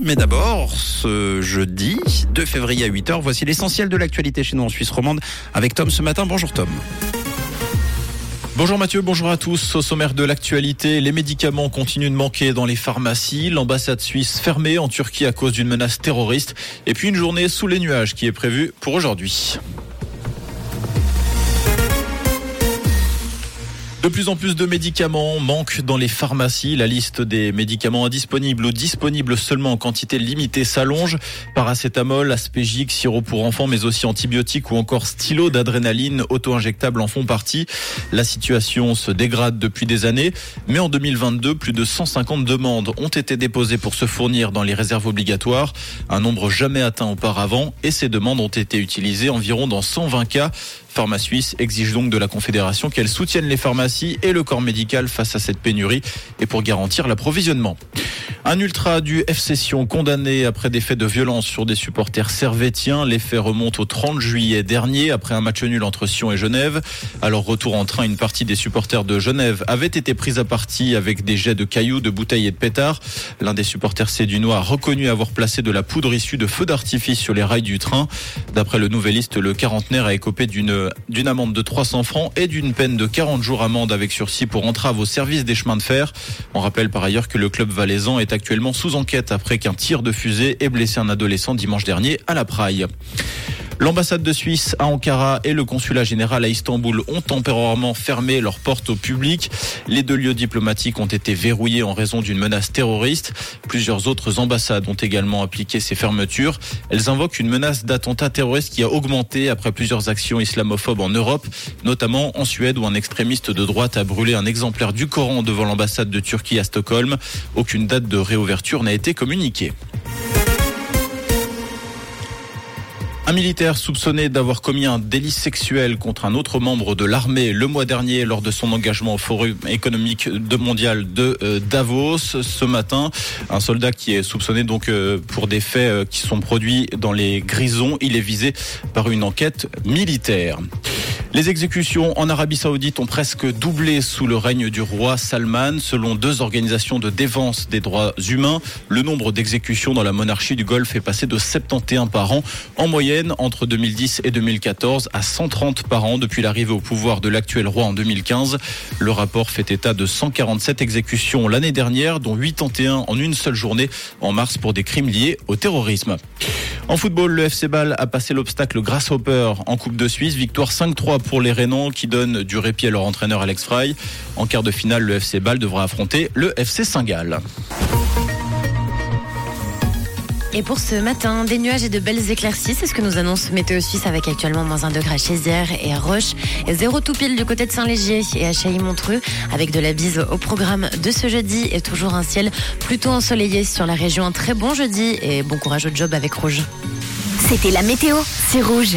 Mais d'abord, ce jeudi 2 février à 8h, voici l'essentiel de l'actualité chez nous en Suisse romande avec Tom ce matin. Bonjour Tom. Bonjour Mathieu, bonjour à tous. Au sommaire de l'actualité, les médicaments continuent de manquer dans les pharmacies, l'ambassade suisse fermée en Turquie à cause d'une menace terroriste, et puis une journée sous les nuages qui est prévue pour aujourd'hui. De plus en plus de médicaments manquent dans les pharmacies. La liste des médicaments indisponibles ou disponibles seulement en quantité limitée s'allonge. Paracétamol, aspégique, sirop pour enfants, mais aussi antibiotiques ou encore stylo d'adrénaline auto-injectable en font partie. La situation se dégrade depuis des années, mais en 2022, plus de 150 demandes ont été déposées pour se fournir dans les réserves obligatoires, un nombre jamais atteint auparavant, et ces demandes ont été utilisées environ dans 120 cas. Pharma Suisse exige donc de la Confédération qu'elle soutienne les pharmacies et le corps médical face à cette pénurie et pour garantir l'approvisionnement. Un ultra du FC Sion condamné après des faits de violence sur des supporters servétiens. Les faits remontent au 30 juillet dernier après un match nul entre Sion et Genève. Alors retour en train, une partie des supporters de Genève avait été prise à partie avec des jets de cailloux, de bouteilles et de pétards. L'un des supporters sédunois a reconnu avoir placé de la poudre issue de feux d'artifice sur les rails du train. D'après le Nouvelliste, le quarantenaire a écopé d'une d'une amende de 300 francs et d'une peine de 40 jours amende avec sursis pour entrave au service des chemins de fer. On rappelle par ailleurs que le club valaisan est actuellement sous enquête après qu'un tir de fusée ait blessé un adolescent dimanche dernier à la Praille. L'ambassade de Suisse à Ankara et le consulat général à Istanbul ont temporairement fermé leurs portes au public. Les deux lieux diplomatiques ont été verrouillés en raison d'une menace terroriste. Plusieurs autres ambassades ont également appliqué ces fermetures. Elles invoquent une menace d'attentat terroriste qui a augmenté après plusieurs actions islamophobes en Europe, notamment en Suède où un extrémiste de droite a brûlé un exemplaire du Coran devant l'ambassade de Turquie à Stockholm. Aucune date de réouverture n'a été communiquée. Un militaire soupçonné d'avoir commis un délit sexuel contre un autre membre de l'armée le mois dernier lors de son engagement au Forum économique de mondial de euh, Davos. Ce matin, un soldat qui est soupçonné donc euh, pour des faits euh, qui sont produits dans les grisons, il est visé par une enquête militaire. Les exécutions en Arabie Saoudite ont presque doublé sous le règne du roi Salman. Selon deux organisations de défense des droits humains, le nombre d'exécutions dans la monarchie du Golfe est passé de 71 par an en moyenne entre 2010 et 2014 à 130 par an depuis l'arrivée au pouvoir de l'actuel roi en 2015. Le rapport fait état de 147 exécutions l'année dernière, dont 81 en une seule journée en mars pour des crimes liés au terrorisme. En football, le FC Ball a passé l'obstacle Grasshopper en Coupe de Suisse. Victoire 5-3 pour les Rénans qui donnent du répit à leur entraîneur Alex Frey. En quart de finale, le FC Ball devra affronter le FC Saint-Gall. Et pour ce matin, des nuages et de belles éclaircies, c'est ce que nous annonce Météo Suisse avec actuellement moins 1 degré à Chézières et à Roche, et 0 tout pile du côté de Saint-Légier et à Chailly-Montreux, avec de la bise au programme de ce jeudi et toujours un ciel plutôt ensoleillé sur la région. Un très bon jeudi et bon courage au job avec Rouge. C'était la météo, c'est Rouge.